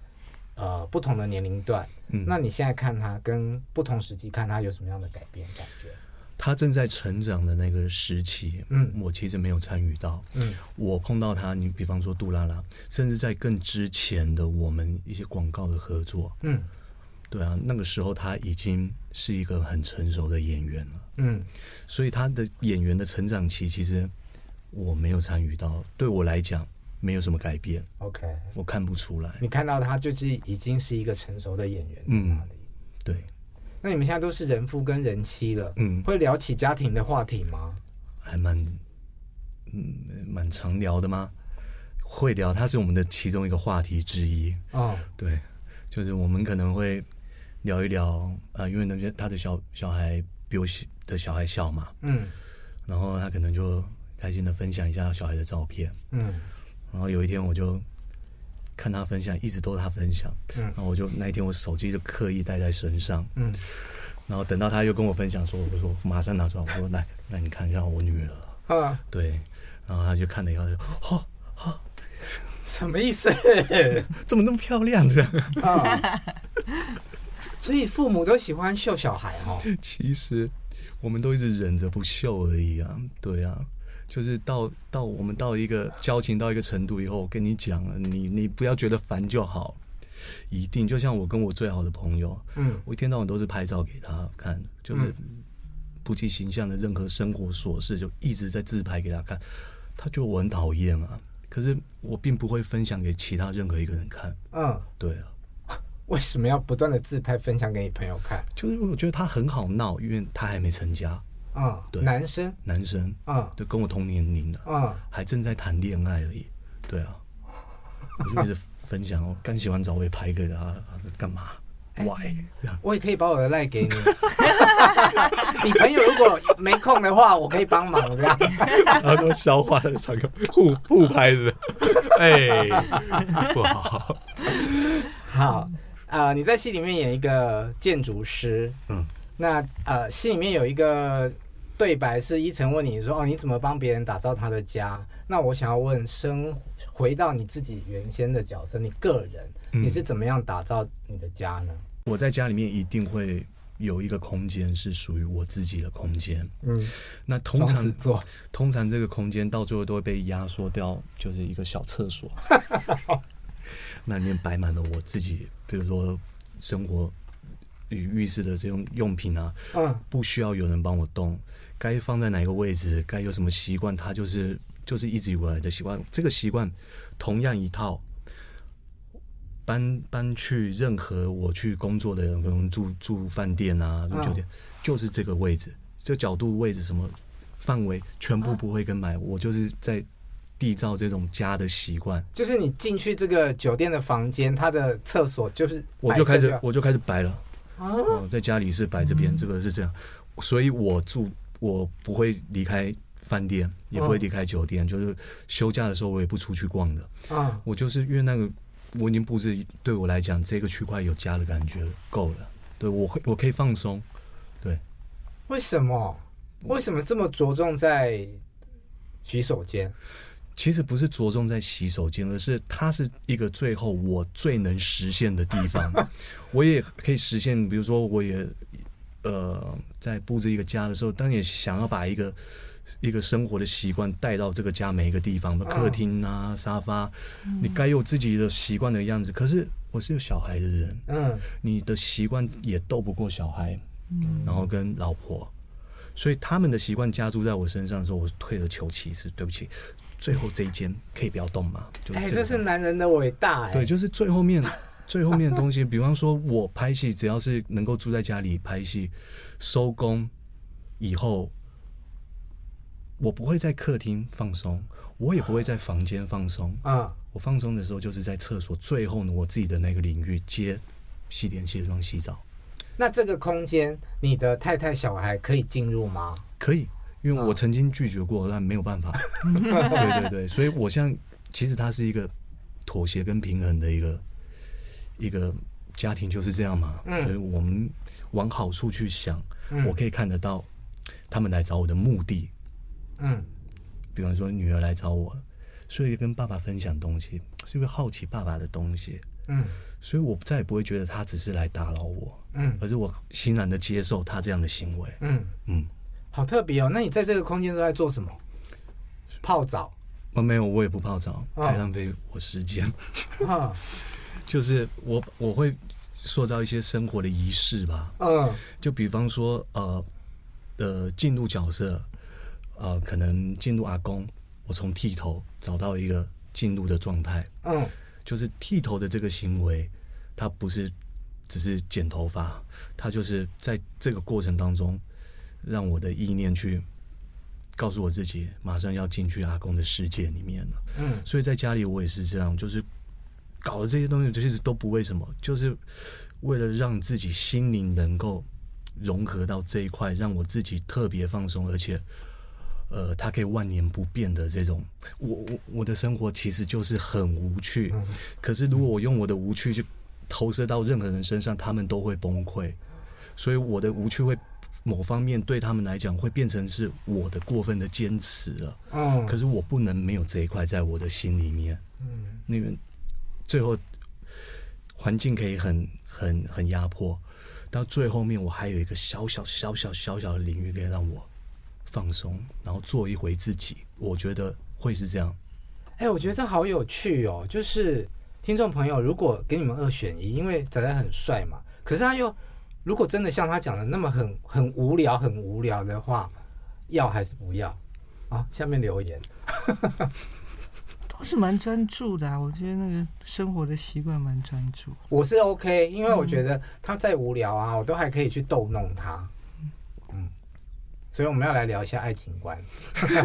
[SPEAKER 1] 呃不同的年龄段。嗯，那你现在看他跟不同时期看他有什么样的改变感觉？
[SPEAKER 2] 他正在成长的那个时期，嗯，我其实没有参与到。嗯，我碰到他，你比方说杜拉拉，甚至在更之前的我们一些广告的合作，嗯。对啊，那个时候他已经是一个很成熟的演员了。嗯，所以他的演员的成长期，其实我没有参与到，对我来讲没有什么改变。OK，我看不出来。
[SPEAKER 1] 你看到他就是已经是一个成熟的演员。
[SPEAKER 2] 嗯，对。
[SPEAKER 1] 那你们现在都是人夫跟人妻了，嗯，会聊起家庭的话题吗？
[SPEAKER 2] 还蛮，嗯，蛮常聊的吗？会聊，它是我们的其中一个话题之一。哦，对，就是我们可能会。聊一聊啊、呃，因为那些他的小小孩比我小的小孩小嘛，嗯，然后他可能就开心的分享一下小孩的照片，嗯，然后有一天我就看他分享，一直都是他分享，嗯，然后我就那一天我手机就刻意带在身上，嗯，然后等到他又跟我分享说，我说马上拿出来，我说来，那你看一下我女儿，啊，对，然后他就看了以后就，哈哈，
[SPEAKER 1] 什么意思？
[SPEAKER 2] 怎么那么漂亮这样？啊
[SPEAKER 1] 所以父母都喜欢秀小孩哦。
[SPEAKER 2] 其实我们都一直忍着不秀而已啊，对啊，就是到到我们到一个交情到一个程度以后，我跟你讲了，你你不要觉得烦就好。一定就像我跟我最好的朋友，嗯，我一天到晚都是拍照给他看，就是不计形象的任何生活琐事，就一直在自拍给他看。他觉得我很讨厌啊，可是我并不会分享给其他任何一个人看。嗯，对啊，
[SPEAKER 1] 为什么要不断的自拍分享给你朋友看？
[SPEAKER 2] 就是我觉得他很好闹，因为他还没成家。
[SPEAKER 1] 嗯，对，男生，
[SPEAKER 2] 男生，嗯，就跟我同年龄的，嗯，还正在谈恋爱而已。对啊，我就一直。分享我，刚洗完澡我也拍给他，干嘛？Why？
[SPEAKER 1] 我也可以把我的赖给你。你朋友如果没空的话，我可以帮忙这样。
[SPEAKER 2] 然后都消化了，传个互互拍的。哎，不好。
[SPEAKER 1] 好，呃，你在戏里面演一个建筑师，嗯，那呃，戏里面有一个。对白是依晨问你说：“哦，你怎么帮别人打造他的家？”那我想要问，生回到你自己原先的角色，你个人，你是怎么样打造你的家呢？
[SPEAKER 2] 我在家里面一定会有一个空间是属于我自己的空间。嗯，那通常通常这个空间到最后都会被压缩掉，就是一个小厕所。那里面摆满了我自己，比如说生活与浴室的这种用品啊，嗯，不需要有人帮我动。该放在哪个位置，该有什么习惯，他就是就是一直以来的习惯。这个习惯同样一套，搬搬去任何我去工作的人，可能住住饭店啊，住酒店，就是这个位置，这个角度位置什么范围全部不会更改。我就是在缔造这种家的习惯。
[SPEAKER 1] 就是你进去这个酒店的房间，它的厕所就是
[SPEAKER 2] 我就开始我就开始摆了。哦，在家里是摆这边，这个是这样，所以我住。我不会离开饭店，也不会离开酒店，就是休假的时候我也不出去逛的。啊，我就是因为那个我已经布置，对我来讲这个区块有家的感觉够了。对，我会我可以放松。对，
[SPEAKER 1] 为什么？为什么这么着重在洗手间？
[SPEAKER 2] 其实不是着重在洗手间，而是它是一个最后我最能实现的地方。我也可以实现，比如说我也。呃，在布置一个家的时候，当然也想要把一个一个生活的习惯带到这个家每一个地方，客厅啊、沙发，你该有自己的习惯的样子。可是我是有小孩的人，嗯，你的习惯也斗不过小孩，嗯，然后跟老婆，所以他们的习惯加注在我身上的时候，我退而求其次，对不起，最后这一间可以不要动吗？
[SPEAKER 1] 哎，这是男人的伟大，哎，
[SPEAKER 2] 对，就是最后面。最后面的东西，比方说，我拍戏只要是能够住在家里拍戏，收工以后，我不会在客厅放松，我也不会在房间放松。啊，我放松的时候就是在厕所，最后呢，我自己的那个领域接洗脸、卸妆、洗澡。
[SPEAKER 1] 那这个空间，你的太太、小孩可以进入吗？
[SPEAKER 2] 可以，因为我曾经拒绝过，但没有办法。对对对，所以我现在其实它是一个妥协跟平衡的一个。一个家庭就是这样嘛，所以我们往好处去想，我可以看得到他们来找我的目的。嗯，比方说女儿来找我，所以跟爸爸分享东西，是因为好奇爸爸的东西。嗯，所以我再也不会觉得他只是来打扰我，嗯，而是我欣然的接受他这样的行为。嗯
[SPEAKER 1] 嗯，好特别哦。那你在这个空间都在做什么？泡澡？
[SPEAKER 2] 我没有，我也不泡澡，太浪费我时间。就是我我会塑造一些生活的仪式吧，嗯，就比方说呃呃进入角色，呃可能进入阿公，我从剃头找到一个进入的状态，嗯，就是剃头的这个行为，它不是只是剪头发，它就是在这个过程当中，让我的意念去告诉我自己，马上要进去阿公的世界里面了，嗯，所以在家里我也是这样，就是。搞的这些东西其实都不为什么，就是为了让自己心灵能够融合到这一块，让我自己特别放松，而且，呃，它可以万年不变的这种。我我我的生活其实就是很无趣，可是如果我用我的无趣去投射到任何人身上，他们都会崩溃。所以我的无趣会某方面对他们来讲会变成是我的过分的坚持了。嗯，可是我不能没有这一块在我的心里面。嗯，那个。最后，环境可以很很很压迫，到最后面我还有一个小小小小小小的领域可以让我放松，然后做一回自己。我觉得会是这样。
[SPEAKER 1] 哎，我觉得这好有趣哦！就是听众朋友，如果给你们二选一，因为仔仔很帅嘛，可是他又如果真的像他讲的那么很很无聊、很无聊的话，要还是不要？啊，下面留言。
[SPEAKER 5] 都是蛮专注的啊，我觉得那个生活的习惯蛮专注。
[SPEAKER 1] 我是 OK，因为我觉得他再无聊啊，我都还可以去逗弄他。嗯，所以我们要来聊一下爱情观。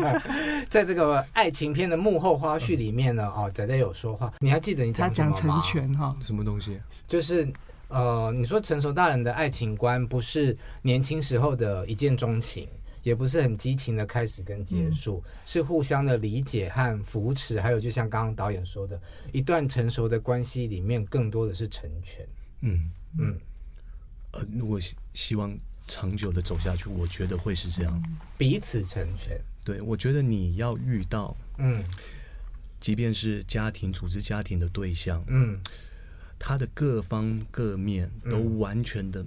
[SPEAKER 1] 在这个爱情片的幕后花絮里面呢，哦，仔仔有说话，你还记得你讲什么吗？
[SPEAKER 5] 他讲成全哈，
[SPEAKER 2] 什么东西？
[SPEAKER 1] 就是呃，你说成熟大人的爱情观不是年轻时候的一见钟情。也不是很激情的开始跟结束，嗯、是互相的理解和扶持，还有就像刚刚导演说的，一段成熟的关系里面，更多的是成全。
[SPEAKER 2] 嗯嗯，呃，如果希望长久的走下去，我觉得会是这样，
[SPEAKER 1] 彼此成全。
[SPEAKER 2] 对，我觉得你要遇到，嗯，即便是家庭组织家庭的对象，嗯，他的各方各面都完全的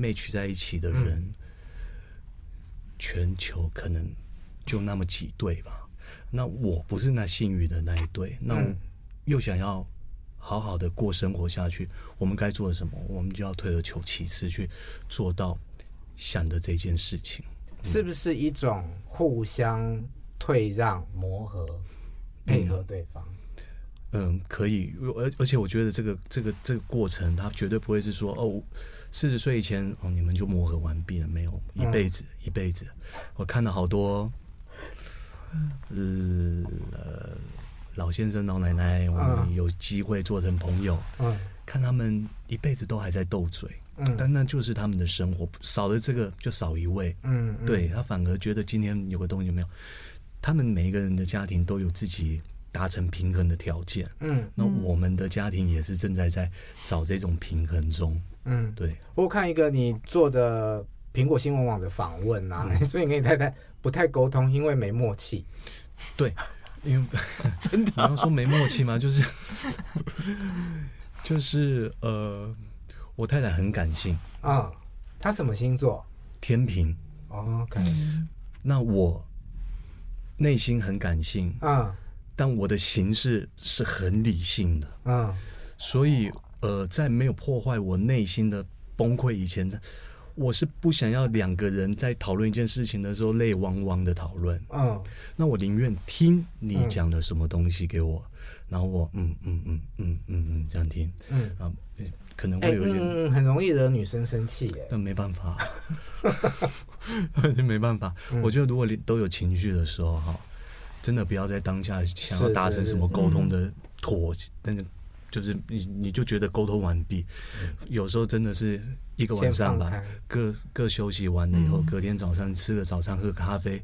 [SPEAKER 2] match 在一起的人。嗯全球可能就那么几对吧，那我不是那幸运的那一对，那又想要好好的过生活下去，我们该做什么？我们就要退而求其次，去做到想的这件事情，
[SPEAKER 1] 是不是一种互相退让、磨合、配合对方？
[SPEAKER 2] 嗯，嗯，可以，而而且我觉得这个这个这个过程，它绝对不会是说哦。四十岁以前哦，你们就磨合完毕了没有？一辈子，嗯、一辈子。我看到好多，呃，老先生、老奶奶，我们有机会做成朋友，嗯，看他们一辈子都还在斗嘴，嗯，但那就是他们的生活，少了这个就少一位，嗯，对，他反而觉得今天有个东西没有。他们每一个人的家庭都有自己达成平衡的条件，嗯，那我们的家庭也是正在在找这种平衡中。嗯，对。
[SPEAKER 1] 我看一个你做的苹果新闻网的访问啊，嗯、所以你跟你太太不太沟通，因为没默契。
[SPEAKER 2] 对，因为 真的，你要说没默契吗？就是就是呃，我太太很感性
[SPEAKER 1] 啊。她什么星座？
[SPEAKER 2] 天平。
[SPEAKER 1] 哦、OK。
[SPEAKER 2] 那我内心很感性啊，但我的形式是很理性的啊，所以。呃，在没有破坏我内心的崩溃以前，我是不想要两个人在讨论一件事情的时候泪汪汪的讨论。嗯，那我宁愿听你讲的什么东西给我，嗯、然后我嗯嗯嗯嗯嗯嗯这样听。嗯啊，可能会有点、欸、
[SPEAKER 1] 嗯很容易惹女生生气耶。
[SPEAKER 2] 但没办法，没办法。嗯、我觉得如果你都有情绪的时候哈，真的不要在当下想要达成什么沟通的妥那个。就是你，你就觉得沟通完毕，有时候真的是一个晚上吧，各各休息完了以后，隔天早上吃个早餐，喝咖啡，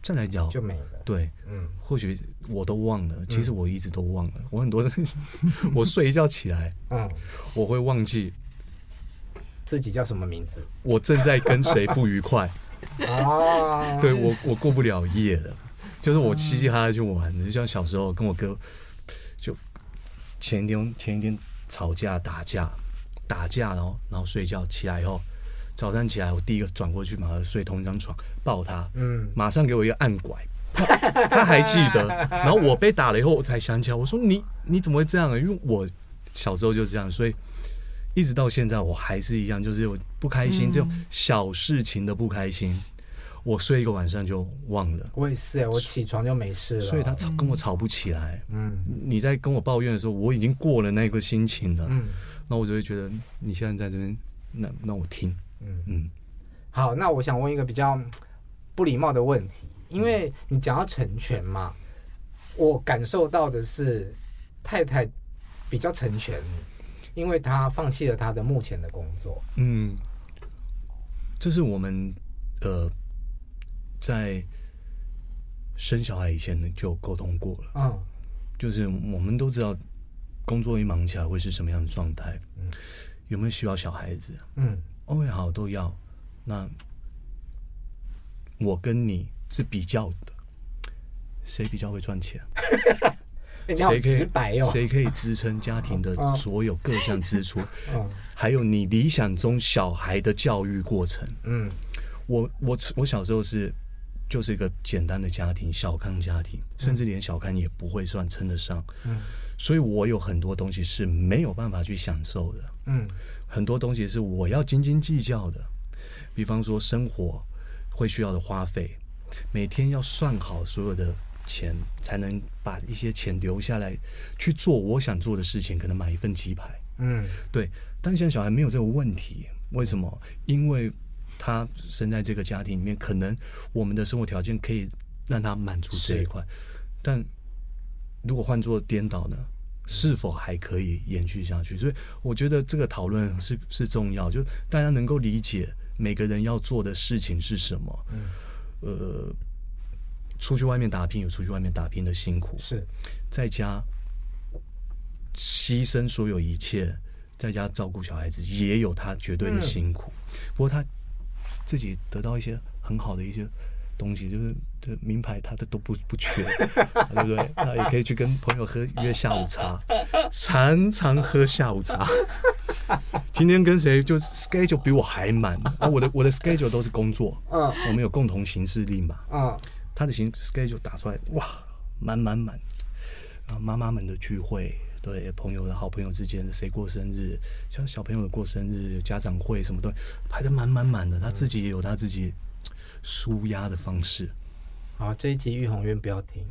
[SPEAKER 2] 再来聊
[SPEAKER 1] 就没了。
[SPEAKER 2] 对，嗯，或许我都忘了，其实我一直都忘了，我很多东西，我睡一觉起来，嗯，我会忘记
[SPEAKER 1] 自己叫什么名字，
[SPEAKER 2] 我正在跟谁不愉快。啊？对我，我过不了夜了，就是我嘻嘻哈哈就玩，就像小时候跟我哥就。前一天前一天吵架打架打架，然后然后睡觉起来以后，早上起来我第一个转过去马上睡同一张床抱他，嗯，马上给我一个暗拐，他还记得，然后我被打了以后我才想起来，我说你你怎么会这样啊？因为我小时候就这样，所以一直到现在我还是一样，就是有不开心这种小事情的不开心。我睡一个晚上就忘了，
[SPEAKER 1] 我也是哎，我起床就没事了，
[SPEAKER 2] 所以他吵跟我吵不起来。嗯，你在跟我抱怨的时候，我已经过了那个心情了。嗯，那我就会觉得你现在在这边，那那我听。嗯嗯，
[SPEAKER 1] 好，那我想问一个比较不礼貌的问题，因为你讲到成全嘛，我感受到的是太太比较成全你，因为她放弃了她的目前的工作。
[SPEAKER 2] 嗯，这是我们呃。在生小孩以前呢，就沟通过了。嗯，就是我们都知道，工作一忙起来会是什么样的状态。嗯，有没有需要小孩子？嗯，OK，好，都要。那我跟你是比较的，谁比较会赚钱？谁可以？谁可以支撑家庭的所有各项支出？还有你理想中小孩的教育过程？嗯，我我我小时候是就是一个简单的家庭，小康家庭，甚至连小康也不会算称得上。嗯，所以我有很多东西是没有办法去享受的。嗯，很多东西是我要斤斤计较的，比方说生活会需要的花费，每天要算好所有的钱，才能把一些钱留下来去做我想做的事情，可能买一份鸡排。嗯，对。但现在小孩没有这个问题，为什么？因为他生在这个家庭里面，可能我们的生活条件可以让他满足这一块。但如果换做颠倒呢？是否还可以延续下去？所以我觉得这个讨论是是重要，就大家能够理解每个人要做的事情是什么。嗯，呃，出去外面打拼有出去外面打拼的辛苦，
[SPEAKER 1] 是
[SPEAKER 2] 在家牺牲所有一切，在家照顾小孩子也有他绝对的辛苦。嗯，不过他自己得到一些很好的一些。东西就是这名牌，他的都不不缺，对不对？那也可以去跟朋友喝约下午茶，常常喝下午茶。今天跟谁就 schedule 比我还满啊，我的我的 schedule 都是工作，嗯，我们有共同行事历嘛，嗯，他的行 schedule 打出来，哇，满满满。然后妈妈们的聚会，对朋友的好朋友之间的谁过生日，像小朋友的过生日，家长会什么都排得满满满的，他自己也有他自己。舒压的方式。
[SPEAKER 1] 好，这一集玉红院不要停。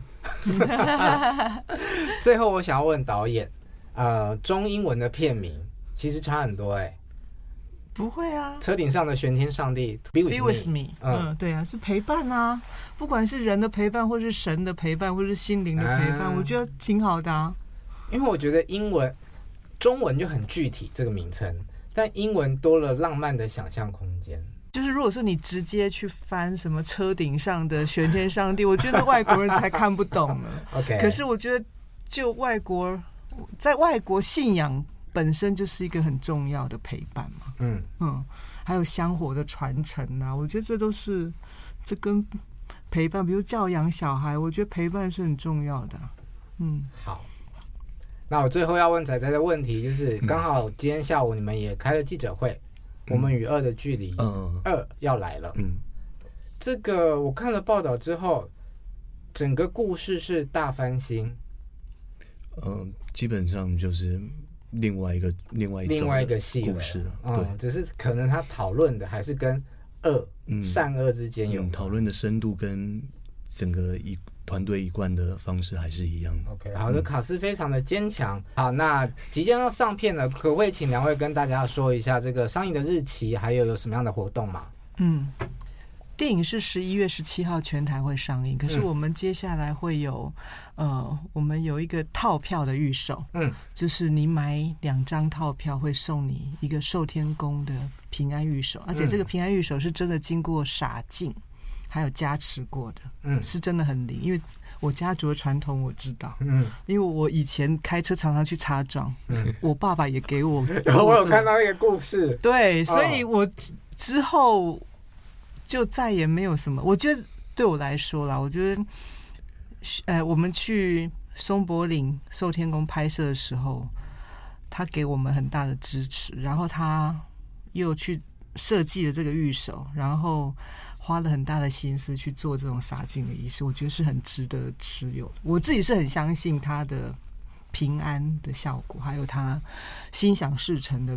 [SPEAKER 1] 最后，我想要问导演，呃，中英文的片名其实差很多哎、欸。
[SPEAKER 5] 不会啊。
[SPEAKER 1] 车顶上的玄天上帝，Be with me。Be with me
[SPEAKER 5] 嗯，嗯，对啊，是陪伴啊，不管是人的陪伴，或是神的陪伴，或是心灵的陪伴，嗯、我觉得挺好的啊。
[SPEAKER 1] 因为我觉得英文、中文就很具体这个名称，但英文多了浪漫的想象空间。
[SPEAKER 5] 就是如果说你直接去翻什么车顶上的玄天上帝，我觉得外国人才看不懂呢。
[SPEAKER 1] OK，
[SPEAKER 5] 可是我觉得就外国在外国信仰本身就是一个很重要的陪伴嘛。嗯嗯，还有香火的传承啊，我觉得这都是这跟陪伴，比如教养小孩，我觉得陪伴是很重要的。嗯，
[SPEAKER 1] 好。那我最后要问仔仔的问题就是，刚好今天下午你们也开了记者会。我们与恶的距离，嗯，二要来了。嗯，这个我看了报道之后，整个故事是大翻新。
[SPEAKER 2] 嗯，基本上就是另外一个另外一
[SPEAKER 1] 另外一个戏故事。对，只是可能他讨论的还是跟恶善恶之间有
[SPEAKER 2] 讨论的深度跟整个一。团队一贯的方式还是一样的。
[SPEAKER 1] OK，好的，卡斯非常的坚强。好，那即将要上片了，可不可以请两位跟大家说一下这个上映的日期，还有有什么样的活动吗？
[SPEAKER 5] 嗯，电影是十一月十七号全台会上映，可是我们接下来会有，嗯、呃，我们有一个套票的预售，嗯，就是你买两张套票会送你一个寿天宫的平安御守，而且这个平安御守是真的经过洒净。还有加持过的，嗯，是真的很灵，因为我家族的传统我知道，嗯，因为我以前开车常常去擦撞，嗯，我爸爸也给我，
[SPEAKER 1] 我有看到那个故事，
[SPEAKER 5] 对，所以我之后就再也没有什么，我觉得对我来说啦，我觉得，呃，我们去松柏岭寿天宫拍摄的时候，他给我们很大的支持，然后他又去设计了这个玉手，然后。花了很大的心思去做这种洒净的仪式，我觉得是很值得持有的。我自己是很相信它的平安的效果，还有它心想事成的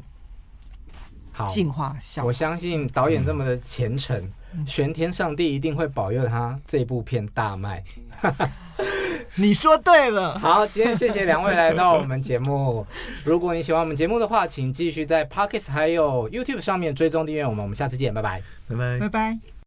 [SPEAKER 5] 净化效果。
[SPEAKER 1] 我相信导演这么的虔诚，嗯、玄天上帝一定会保佑他这部片大卖。
[SPEAKER 5] 你说对了。
[SPEAKER 1] 好，今天谢谢两位来到我们节目。如果你喜欢我们节目的话，请继续在 Podcast 还有 YouTube 上面追踪订阅我们。我们下次见，拜拜，
[SPEAKER 2] 拜拜，
[SPEAKER 5] 拜拜。